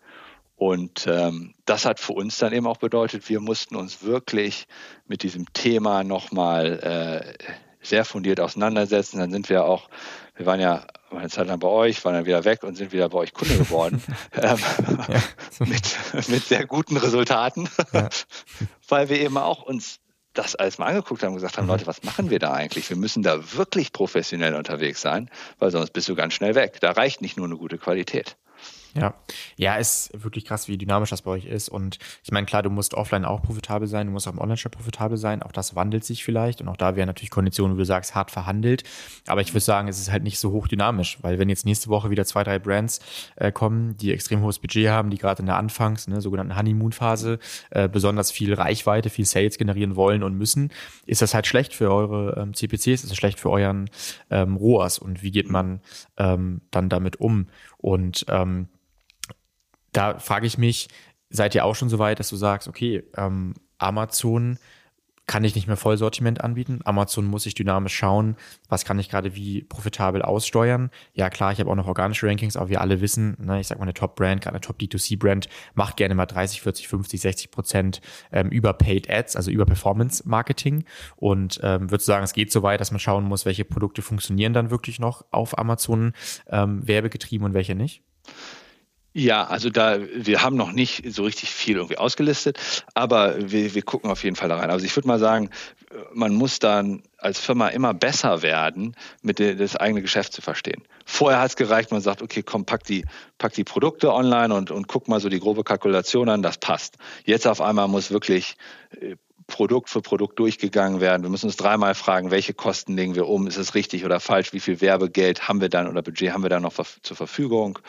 Und ähm, das hat für uns dann eben auch bedeutet, wir mussten uns wirklich mit diesem Thema nochmal äh, sehr fundiert auseinandersetzen. Dann sind wir auch, wir waren ja eine Zeit lang bei euch, waren dann wieder weg und sind wieder bei euch Kunde geworden. ähm, ja. mit, mit sehr guten Resultaten, ja. weil wir eben auch uns das alles mal angeguckt haben und gesagt haben, mhm. Leute, was machen wir da eigentlich? Wir müssen da wirklich professionell unterwegs sein, weil sonst bist du ganz schnell weg. Da reicht nicht nur eine gute Qualität. Ja, ja, ist wirklich krass, wie dynamisch das bei euch ist. Und ich meine, klar, du musst offline auch profitabel sein, du musst auch im Online-Shop profitabel sein. Auch das wandelt sich vielleicht. Und auch da wären natürlich Konditionen, wie du sagst, hart verhandelt. Aber ich würde sagen, es ist halt nicht so hoch dynamisch, weil wenn jetzt nächste Woche wieder zwei, drei Brands äh, kommen, die extrem hohes Budget haben, die gerade in der Anfangs-, ne, sogenannten Honeymoon-Phase äh, besonders viel Reichweite, viel Sales generieren wollen und müssen, ist das halt schlecht für eure ähm, CPCs, ist es schlecht für euren ähm, ROAS. Und wie geht man ähm, dann damit um? Und ähm, da frage ich mich, seid ihr auch schon so weit, dass du sagst, okay, ähm, Amazon kann ich nicht mehr Vollsortiment anbieten. Amazon muss ich dynamisch schauen, was kann ich gerade wie profitabel aussteuern. Ja klar, ich habe auch noch organische Rankings, aber wir alle wissen, ne, ich sag mal eine Top-Brand, gerade eine Top-D2C-Brand, macht gerne mal 30, 40, 50, 60 Prozent ähm, über Paid Ads, also über Performance-Marketing. Und ähm, würde sagen, es geht so weit, dass man schauen muss, welche Produkte funktionieren dann wirklich noch auf Amazon ähm, werbegetrieben und welche nicht. Ja, also da, wir haben noch nicht so richtig viel irgendwie ausgelistet, aber wir, wir gucken auf jeden Fall da rein. Also ich würde mal sagen, man muss dann als Firma immer besser werden, mit der, das eigene Geschäft zu verstehen. Vorher hat es gereicht, man sagt, okay, komm, pack die, pack die Produkte online und, und guck mal so die grobe Kalkulation an, das passt. Jetzt auf einmal muss wirklich äh, Produkt für Produkt durchgegangen werden. Wir müssen uns dreimal fragen, welche Kosten legen wir um? Ist es richtig oder falsch? Wie viel Werbegeld haben wir dann oder Budget haben wir dann noch zur Verfügung?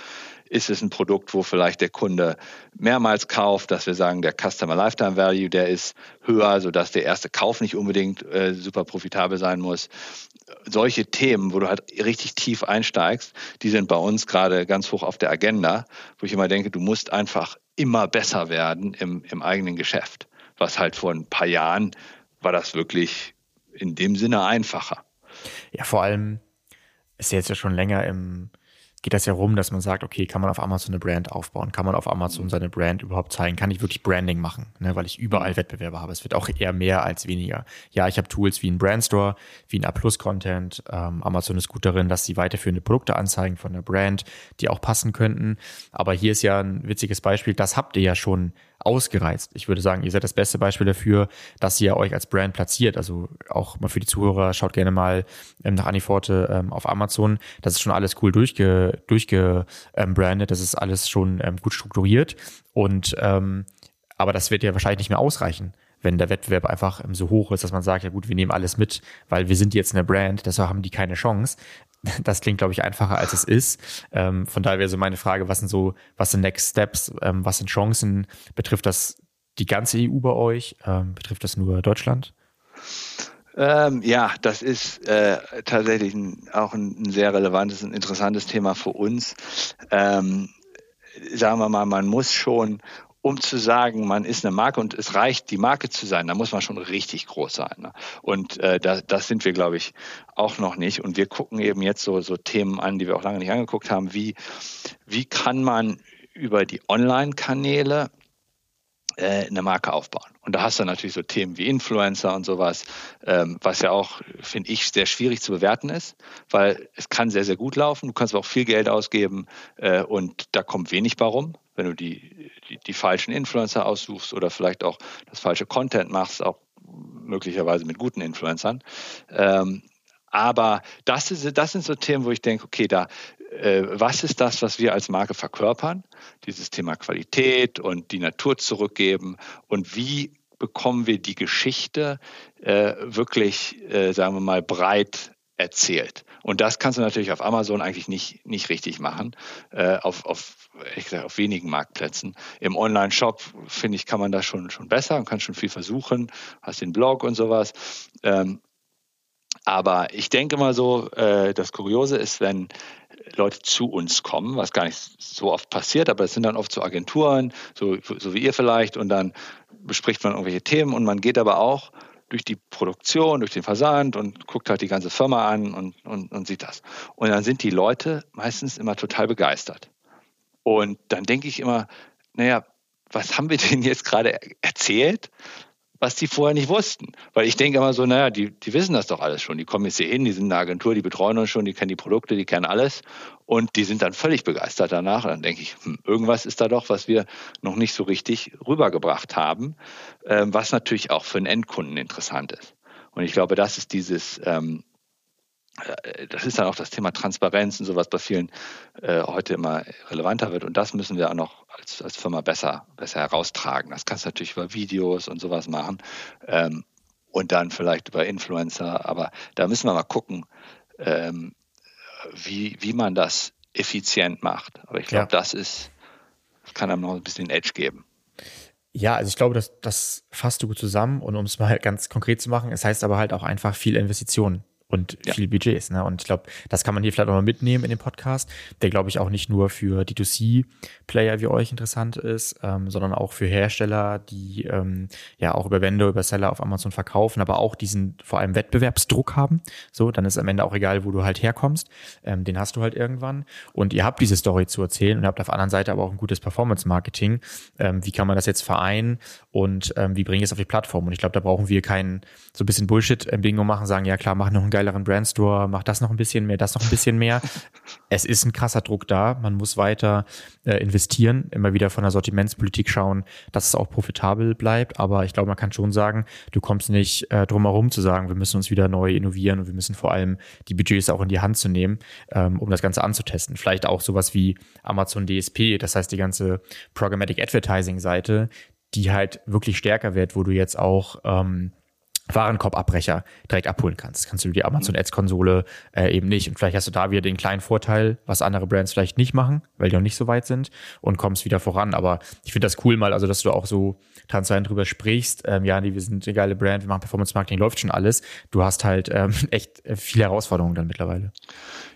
Ist es ein Produkt, wo vielleicht der Kunde mehrmals kauft, dass wir sagen, der Customer Lifetime Value, der ist höher, sodass der erste Kauf nicht unbedingt äh, super profitabel sein muss. Solche Themen, wo du halt richtig tief einsteigst, die sind bei uns gerade ganz hoch auf der Agenda, wo ich immer denke, du musst einfach immer besser werden im, im eigenen Geschäft. Was halt vor ein paar Jahren war das wirklich in dem Sinne einfacher. Ja, vor allem ist jetzt ja schon länger im, geht das ja rum, dass man sagt, okay, kann man auf Amazon eine Brand aufbauen? Kann man auf Amazon seine Brand überhaupt zeigen? Kann ich wirklich Branding machen? Ne, weil ich überall Wettbewerbe habe. Es wird auch eher mehr als weniger. Ja, ich habe Tools wie ein Brandstore, wie ein A-Plus-Content. Ähm, Amazon ist gut darin, dass sie weiterführende Produkte anzeigen von der Brand, die auch passen könnten. Aber hier ist ja ein witziges Beispiel, das habt ihr ja schon ausgereizt. Ich würde sagen, ihr seid das beste Beispiel dafür, dass ihr euch als Brand platziert. Also auch mal für die Zuhörer, schaut gerne mal ähm, nach Aniforte ähm, auf Amazon. Das ist schon alles cool durchge, durchgebrandet. Ähm, das ist alles schon ähm, gut strukturiert. Und ähm, aber das wird ja wahrscheinlich nicht mehr ausreichen wenn der Wettbewerb einfach ähm, so hoch ist, dass man sagt, ja gut, wir nehmen alles mit, weil wir sind jetzt eine Brand, deshalb haben die keine Chance. Das klingt, glaube ich, einfacher als es ist. Ähm, von daher wäre so meine Frage, was sind so, was sind Next Steps, ähm, was sind Chancen? Betrifft das die ganze EU bei euch? Ähm, betrifft das nur Deutschland? Ähm, ja, das ist äh, tatsächlich ein, auch ein, ein, sehr relevantes und interessantes Thema für uns. Ähm, sagen wir mal, man muss schon um zu sagen, man ist eine Marke und es reicht, die Marke zu sein, da muss man schon richtig groß sein. Ne? Und äh, da, das sind wir, glaube ich, auch noch nicht. Und wir gucken eben jetzt so, so Themen an, die wir auch lange nicht angeguckt haben, wie, wie kann man über die Online-Kanäle äh, eine Marke aufbauen. Und da hast du natürlich so Themen wie Influencer und sowas, ähm, was ja auch, finde ich, sehr schwierig zu bewerten ist, weil es kann sehr, sehr gut laufen. Du kannst aber auch viel Geld ausgeben äh, und da kommt wenig bei rum wenn du die, die, die, falschen Influencer aussuchst oder vielleicht auch das falsche Content machst, auch möglicherweise mit guten Influencern. Ähm, aber das, ist, das sind so Themen, wo ich denke, okay, da, äh, was ist das, was wir als Marke verkörpern? Dieses Thema Qualität und die Natur zurückgeben und wie bekommen wir die Geschichte äh, wirklich, äh, sagen wir mal, breit erzählt. Und das kannst du natürlich auf Amazon eigentlich nicht, nicht richtig machen, äh, auf, auf, ich sag, auf wenigen Marktplätzen. Im Online-Shop, finde ich, kann man das schon, schon besser und kann schon viel versuchen, hast den Blog und sowas. Ähm, aber ich denke mal so, äh, das Kuriose ist, wenn Leute zu uns kommen, was gar nicht so oft passiert, aber es sind dann oft so Agenturen, so, so wie ihr vielleicht, und dann bespricht man irgendwelche Themen und man geht aber auch durch die Produktion, durch den Versand und guckt halt die ganze Firma an und, und, und sieht das. Und dann sind die Leute meistens immer total begeistert. Und dann denke ich immer, naja, was haben wir denn jetzt gerade erzählt? was die vorher nicht wussten. Weil ich denke immer so, naja, die, die wissen das doch alles schon. Die kommen jetzt hier hin, die sind eine Agentur, die betreuen uns schon, die kennen die Produkte, die kennen alles. Und die sind dann völlig begeistert danach. Und dann denke ich, hm, irgendwas ist da doch, was wir noch nicht so richtig rübergebracht haben, ähm, was natürlich auch für einen Endkunden interessant ist. Und ich glaube, das ist dieses, ähm, äh, das ist dann auch das Thema Transparenz und sowas bei vielen äh, heute immer relevanter wird. Und das müssen wir auch noch als, als Firma besser, besser heraustragen. Das kannst du natürlich über Videos und sowas machen ähm, und dann vielleicht über Influencer. Aber da müssen wir mal gucken, ähm, wie, wie man das effizient macht. Aber ich glaube, ja. das ist, das kann einem noch ein bisschen Edge geben. Ja, also ich glaube, das, das fasst du gut zusammen und um es mal ganz konkret zu machen, es heißt aber halt auch einfach viel Investitionen und ja. viel Budgets. Ne? Und ich glaube, das kann man hier vielleicht auch mal mitnehmen in dem Podcast, der, glaube ich, auch nicht nur für D2C-Player wie euch interessant ist, ähm, sondern auch für Hersteller, die ähm, ja auch über Vendor, über Seller auf Amazon verkaufen, aber auch diesen vor allem Wettbewerbsdruck haben. So, dann ist am Ende auch egal, wo du halt herkommst. Ähm, den hast du halt irgendwann. Und ihr habt diese Story zu erzählen und ihr habt auf der anderen Seite aber auch ein gutes Performance-Marketing. Ähm, wie kann man das jetzt vereinen und ähm, wie bringe ich es auf die Plattform? Und ich glaube, da brauchen wir keinen so ein bisschen Bullshit-Bingo machen, sagen, ja klar, mach noch ein geileren Brandstore, mach das noch ein bisschen mehr, das noch ein bisschen mehr. es ist ein krasser Druck da. Man muss weiter äh, investieren, immer wieder von der Sortimentspolitik schauen, dass es auch profitabel bleibt. Aber ich glaube, man kann schon sagen, du kommst nicht äh, drum herum zu sagen, wir müssen uns wieder neu innovieren und wir müssen vor allem die Budgets auch in die Hand zu nehmen, ähm, um das Ganze anzutesten. Vielleicht auch sowas wie Amazon DSP, das heißt die ganze Programmatic Advertising Seite, die halt wirklich stärker wird, wo du jetzt auch ähm, Warenkorbabbrecher direkt abholen kannst. Das kannst du die Amazon Ads Konsole äh, eben nicht. Und vielleicht hast du da wieder den kleinen Vorteil, was andere Brands vielleicht nicht machen, weil die noch nicht so weit sind und kommst wieder voran. Aber ich finde das cool mal, also dass du auch so transparent drüber sprichst. Ähm, ja, nee, wir sind eine geile Brand, wir machen Performance Marketing, läuft schon alles. Du hast halt ähm, echt viele Herausforderungen dann mittlerweile.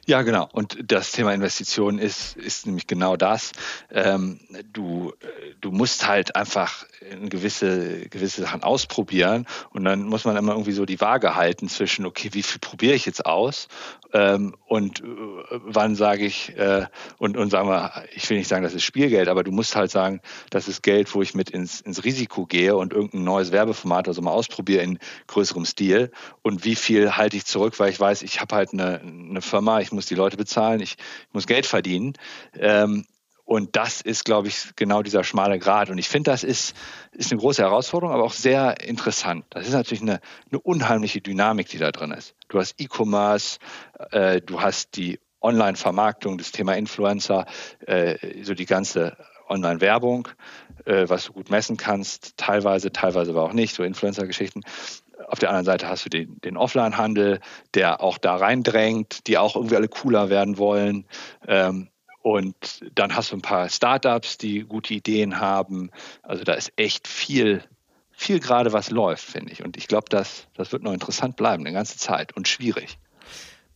Ja, genau. Und das Thema Investitionen ist, ist nämlich genau das. Ähm, du, du musst halt einfach gewisse, gewisse Sachen ausprobieren und dann muss man immer irgendwie so die Waage halten zwischen, okay, wie viel probiere ich jetzt aus ähm, und äh, wann sage ich, äh, und, und sagen wir, ich will nicht sagen, das ist Spielgeld, aber du musst halt sagen, das ist Geld, wo ich mit ins, ins Risiko gehe und irgendein neues Werbeformat also mal ausprobiere in größerem Stil und wie viel halte ich zurück, weil ich weiß, ich habe halt eine, eine Firma, ich muss die Leute bezahlen, ich, ich muss Geld verdienen. Ähm, und das ist, glaube ich, genau dieser schmale Grad. Und ich finde, das ist, ist eine große Herausforderung, aber auch sehr interessant. Das ist natürlich eine, eine unheimliche Dynamik, die da drin ist. Du hast E-Commerce, äh, du hast die Online-Vermarktung, das Thema Influencer, äh, so die ganze Online-Werbung, äh, was du gut messen kannst, teilweise, teilweise aber auch nicht, so Influencer-Geschichten. Auf der anderen Seite hast du den, den Offline-Handel, der auch da reindrängt, die auch irgendwie alle cooler werden wollen. Ähm, und dann hast du ein paar Startups, die gute Ideen haben. Also da ist echt viel, viel gerade was läuft, finde ich. Und ich glaube, das, das wird noch interessant bleiben, eine ganze Zeit und schwierig.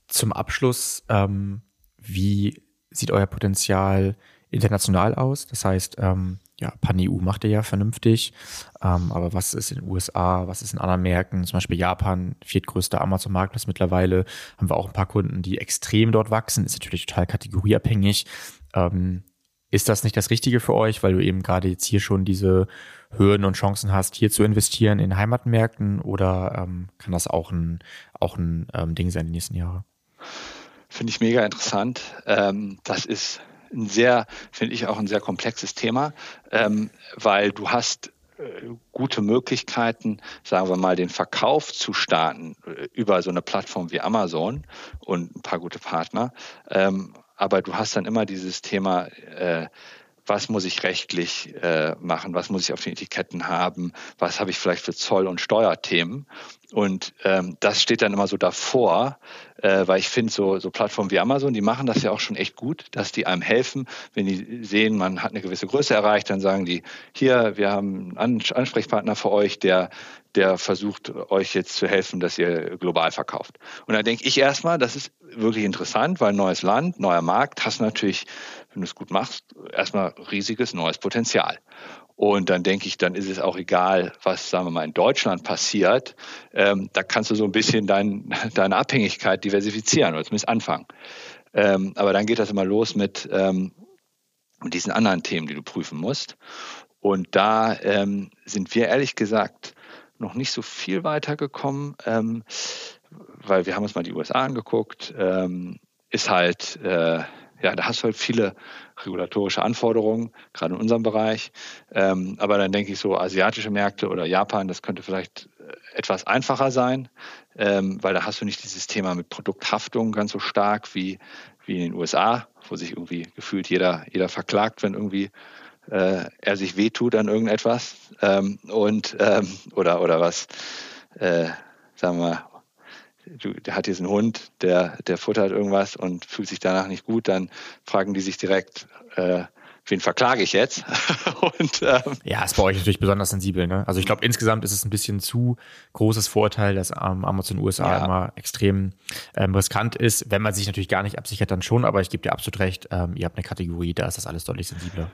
Zum Abschluss, ähm, wie sieht euer Potenzial international aus? Das heißt, ähm, ja, Pan-EU macht ihr ja vernünftig. Ähm, aber was ist in den USA, was ist in anderen Märkten? Zum Beispiel Japan, viertgrößter Amazon-Marktplatz mittlerweile. Haben wir auch ein paar Kunden, die extrem dort wachsen. Ist natürlich total kategorieabhängig. Ähm, ist das nicht das Richtige für euch, weil du eben gerade jetzt hier schon diese Hürden und Chancen hast, hier zu investieren in Heimatmärkten? Oder ähm, kann das auch ein, auch ein ähm, Ding sein in den nächsten Jahren? Finde ich mega interessant. Ähm, das ist ein sehr, finde ich auch ein sehr komplexes Thema, ähm, weil du hast äh, gute Möglichkeiten, sagen wir mal, den Verkauf zu starten äh, über so eine Plattform wie Amazon und ein paar gute Partner. Ähm, aber du hast dann immer dieses Thema, äh, was muss ich rechtlich äh, machen, was muss ich auf den Etiketten haben, was habe ich vielleicht für Zoll- und Steuerthemen. Und ähm, das steht dann immer so davor, äh, weil ich finde, so, so Plattformen wie Amazon, die machen das ja auch schon echt gut, dass die einem helfen, wenn die sehen, man hat eine gewisse Größe erreicht, dann sagen die, hier, wir haben einen Ansprechpartner für euch, der, der versucht euch jetzt zu helfen, dass ihr global verkauft. Und da denke ich erstmal, das ist wirklich interessant, weil neues Land, neuer Markt, hast natürlich, wenn du es gut machst, erstmal riesiges neues Potenzial. Und dann denke ich, dann ist es auch egal, was, sagen wir mal, in Deutschland passiert. Ähm, da kannst du so ein bisschen dein, deine Abhängigkeit diversifizieren oder zumindest anfangen. Ähm, aber dann geht das immer los mit ähm, diesen anderen Themen, die du prüfen musst. Und da ähm, sind wir ehrlich gesagt noch nicht so viel weitergekommen, ähm, weil wir haben uns mal die USA angeguckt. Ähm, ist halt, äh, ja, da hast du halt viele regulatorische Anforderungen, gerade in unserem Bereich. Ähm, aber dann denke ich so, asiatische Märkte oder Japan, das könnte vielleicht äh, etwas einfacher sein, ähm, weil da hast du nicht dieses Thema mit Produkthaftung ganz so stark wie, wie in den USA, wo sich irgendwie gefühlt jeder, jeder verklagt, wenn irgendwie äh, er sich wehtut an irgendetwas ähm, und ähm, oder oder was, äh, sagen wir, du, der hat diesen Hund, der der futtert irgendwas und fühlt sich danach nicht gut, dann fragen die sich direkt, äh, wen verklage ich jetzt? und, ähm, ja, ist bei euch natürlich besonders sensibel. Ne? Also ich glaube, insgesamt ist es ein bisschen zu großes Vorteil, dass ähm, Amazon USA ja. immer extrem ähm, riskant ist. Wenn man sich natürlich gar nicht absichert, dann schon. Aber ich gebe dir absolut recht, ähm, ihr habt eine Kategorie, da ist das alles deutlich sensibler.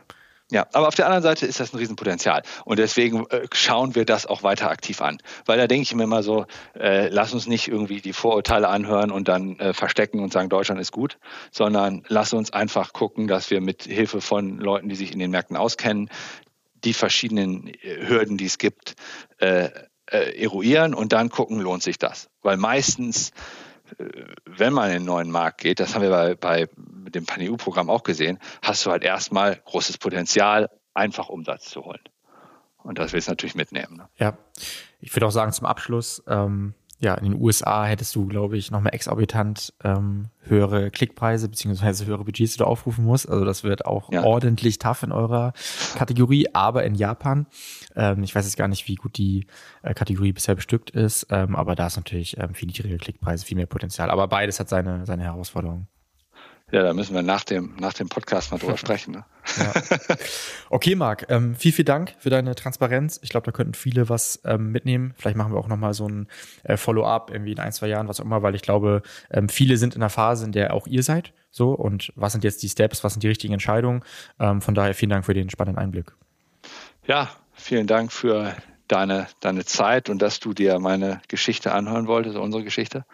Ja, aber auf der anderen Seite ist das ein Riesenpotenzial. Und deswegen äh, schauen wir das auch weiter aktiv an. Weil da denke ich mir immer so, äh, lass uns nicht irgendwie die Vorurteile anhören und dann äh, verstecken und sagen, Deutschland ist gut, sondern lass uns einfach gucken, dass wir mit Hilfe von Leuten, die sich in den Märkten auskennen, die verschiedenen äh, Hürden, die es gibt, äh, eruieren und dann gucken, lohnt sich das. Weil meistens wenn man in den neuen Markt geht, das haben wir bei, bei dem Pan-EU-Programm auch gesehen, hast du halt erstmal großes Potenzial, einfach Umsatz zu holen. Und das willst du natürlich mitnehmen. Ne? Ja, ich würde auch sagen zum Abschluss, ähm, ja, in den USA hättest du, glaube ich, nochmal exorbitant ähm, höhere Klickpreise beziehungsweise höhere Budgets, die du aufrufen musst. Also das wird auch ja. ordentlich tough in eurer Kategorie. Aber in Japan, ähm, ich weiß jetzt gar nicht, wie gut die äh, Kategorie bisher bestückt ist, ähm, aber da ist natürlich ähm, viel niedrigere Klickpreise, viel mehr Potenzial. Aber beides hat seine, seine Herausforderungen. Ja, da müssen wir nach dem, nach dem Podcast mal drüber sprechen. Ne? Ja. Okay, Marc, ähm, viel, viel Dank für deine Transparenz. Ich glaube, da könnten viele was ähm, mitnehmen. Vielleicht machen wir auch nochmal so ein äh, Follow-up irgendwie in ein, zwei Jahren, was auch immer, weil ich glaube, ähm, viele sind in der Phase, in der auch ihr seid. So, und was sind jetzt die Steps, was sind die richtigen Entscheidungen? Ähm, von daher vielen Dank für den spannenden Einblick. Ja, vielen Dank für deine, deine Zeit und dass du dir meine Geschichte anhören wolltest, unsere Geschichte.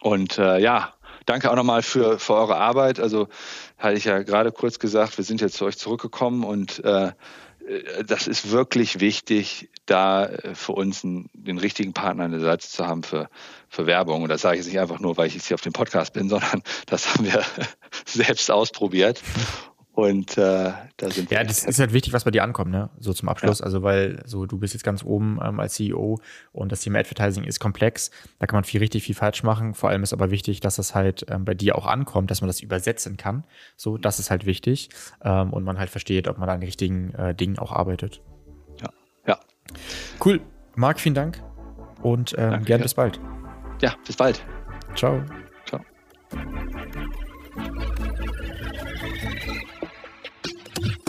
Und äh, ja, danke auch nochmal für, für eure Arbeit. Also hatte ich ja gerade kurz gesagt, wir sind jetzt zu euch zurückgekommen und äh, das ist wirklich wichtig, da äh, für uns einen, den richtigen Partner an der Seite zu haben für, für Werbung. Und das sage ich jetzt nicht einfach nur, weil ich jetzt hier auf dem Podcast bin, sondern das haben wir selbst ausprobiert. Und äh, da sind Ja, das ist halt wichtig, was bei dir ankommt, ne? So zum Abschluss. Ja. Also, weil so du bist jetzt ganz oben ähm, als CEO und das Thema Advertising ist komplex. Da kann man viel richtig, viel falsch machen. Vor allem ist aber wichtig, dass das halt ähm, bei dir auch ankommt, dass man das übersetzen kann. So, das ist halt wichtig. Ähm, und man halt versteht, ob man an den richtigen äh, Dingen auch arbeitet. Ja. Ja. Cool. Marc, vielen Dank. Und ähm, Danke, gern ja. bis bald. Ja, bis bald. Ciao. Ciao.